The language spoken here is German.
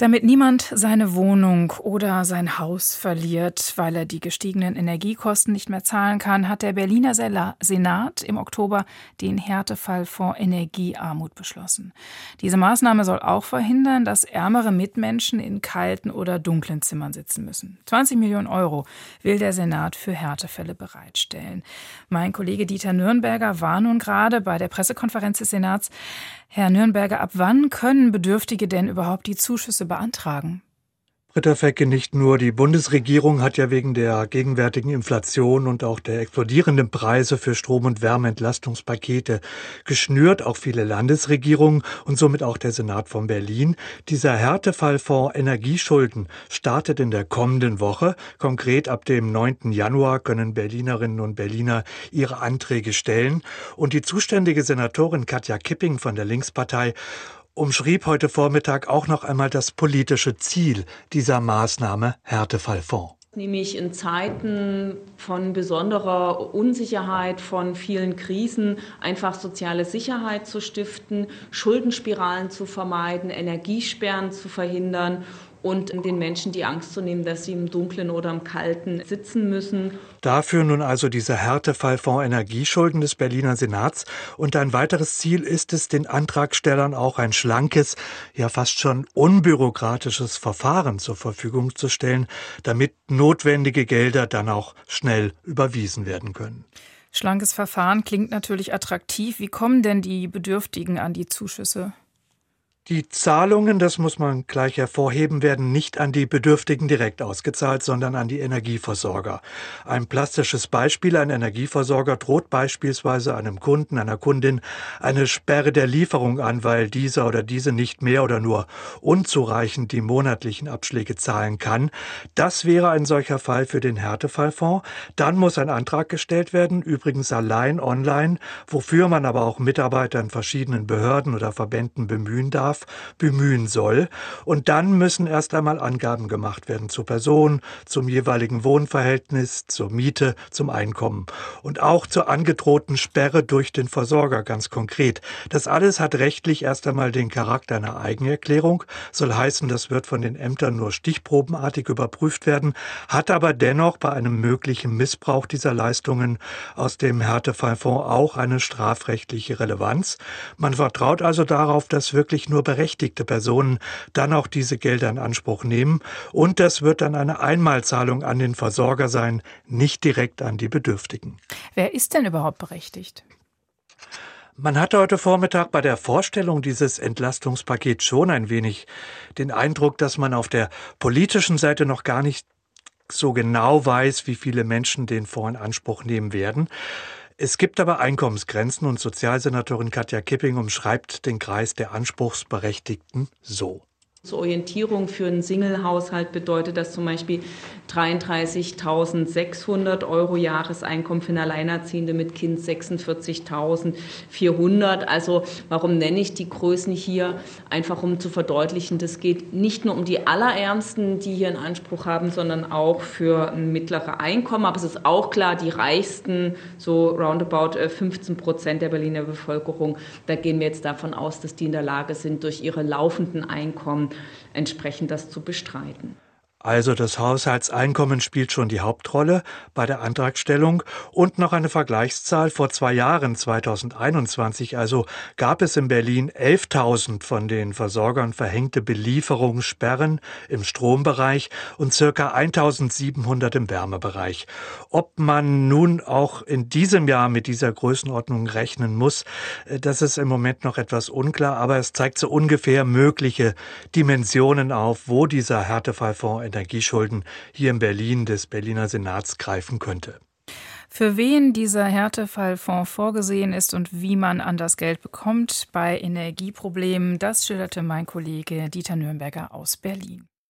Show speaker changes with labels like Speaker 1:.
Speaker 1: Damit niemand seine Wohnung oder sein Haus verliert, weil er die gestiegenen Energiekosten nicht mehr zahlen kann, hat der Berliner Senat im Oktober den Härtefallfonds Energiearmut beschlossen. Diese Maßnahme soll auch verhindern, dass ärmere Mitmenschen in kalten oder dunklen Zimmern sitzen müssen. 20 Millionen Euro will der Senat für Härtefälle bereitstellen. Mein Kollege Dieter Nürnberger war nun gerade bei der Pressekonferenz des Senats. Herr Nürnberger, ab wann können Bedürftige denn überhaupt die Zuschüsse beantragen?
Speaker 2: Britta Fecke, nicht nur die Bundesregierung hat ja wegen der gegenwärtigen Inflation und auch der explodierenden Preise für Strom- und Wärmeentlastungspakete geschnürt, auch viele Landesregierungen und somit auch der Senat von Berlin. Dieser Härtefallfonds Energieschulden startet in der kommenden Woche. Konkret ab dem 9. Januar können Berlinerinnen und Berliner ihre Anträge stellen. Und die zuständige Senatorin Katja Kipping von der Linkspartei umschrieb heute Vormittag auch noch einmal das politische Ziel dieser Maßnahme Härtefallfonds
Speaker 3: nämlich in Zeiten von besonderer Unsicherheit, von vielen Krisen einfach soziale Sicherheit zu stiften, Schuldenspiralen zu vermeiden, Energiesperren zu verhindern und den Menschen die Angst zu nehmen, dass sie im Dunkeln oder im Kalten sitzen müssen.
Speaker 2: Dafür nun also dieser Härtefallfonds Energieschulden des Berliner Senats. Und ein weiteres Ziel ist es, den Antragstellern auch ein schlankes, ja fast schon unbürokratisches Verfahren zur Verfügung zu stellen, damit notwendige Gelder dann auch schnell überwiesen werden können.
Speaker 1: Schlankes Verfahren klingt natürlich attraktiv. Wie kommen denn die Bedürftigen an die Zuschüsse?
Speaker 2: Die Zahlungen, das muss man gleich hervorheben, werden nicht an die Bedürftigen direkt ausgezahlt, sondern an die Energieversorger. Ein plastisches Beispiel, ein Energieversorger droht beispielsweise einem Kunden, einer Kundin eine Sperre der Lieferung an, weil dieser oder diese nicht mehr oder nur unzureichend die monatlichen Abschläge zahlen kann. Das wäre ein solcher Fall für den Härtefallfonds. Dann muss ein Antrag gestellt werden, übrigens allein online, wofür man aber auch Mitarbeiter in verschiedenen Behörden oder Verbänden bemühen darf. Bedarf bemühen soll. Und dann müssen erst einmal Angaben gemacht werden zur Person, zum jeweiligen Wohnverhältnis, zur Miete, zum Einkommen und auch zur angedrohten Sperre durch den Versorger ganz konkret. Das alles hat rechtlich erst einmal den Charakter einer Eigenerklärung, soll heißen, das wird von den Ämtern nur stichprobenartig überprüft werden, hat aber dennoch bei einem möglichen Missbrauch dieser Leistungen aus dem Härtefallfonds auch eine strafrechtliche Relevanz. Man vertraut also darauf, dass wirklich nur berechtigte Personen dann auch diese Gelder in Anspruch nehmen. Und das wird dann eine Einmalzahlung an den Versorger sein, nicht direkt an die Bedürftigen.
Speaker 1: Wer ist denn überhaupt berechtigt?
Speaker 2: Man hatte heute Vormittag bei der Vorstellung dieses Entlastungspakets schon ein wenig den Eindruck, dass man auf der politischen Seite noch gar nicht so genau weiß, wie viele Menschen den Fonds in Anspruch nehmen werden. Es gibt aber Einkommensgrenzen und Sozialsenatorin Katja Kipping umschreibt den Kreis der Anspruchsberechtigten so.
Speaker 3: Zur Orientierung für einen Single-Haushalt bedeutet das zum Beispiel 33.600 Euro Jahreseinkommen für eine Alleinerziehende mit Kind 46.400. Also warum nenne ich die Größen hier? Einfach um zu verdeutlichen, das geht nicht nur um die Allerärmsten, die hier einen Anspruch haben, sondern auch für mittlere Einkommen. Aber es ist auch klar, die Reichsten, so roundabout 15 äh, Prozent der Berliner Bevölkerung, da gehen wir jetzt davon aus, dass die in der Lage sind, durch ihre laufenden Einkommen entsprechend das zu bestreiten.
Speaker 2: Also das Haushaltseinkommen spielt schon die Hauptrolle bei der Antragstellung und noch eine Vergleichszahl. Vor zwei Jahren, 2021, also gab es in Berlin 11.000 von den Versorgern verhängte Belieferungssperren im Strombereich und circa 1.700 im Wärmebereich. Ob man nun auch in diesem Jahr mit dieser Größenordnung rechnen muss, äh, das ist im Moment noch etwas unklar, aber es zeigt so ungefähr mögliche Dimensionen auf, wo dieser Härtefallfonds Energieschulden hier in Berlin des Berliner Senats greifen könnte.
Speaker 1: Für wen dieser Härtefallfonds vorgesehen ist und wie man an das Geld bekommt bei Energieproblemen, das schilderte mein Kollege Dieter Nürnberger aus Berlin.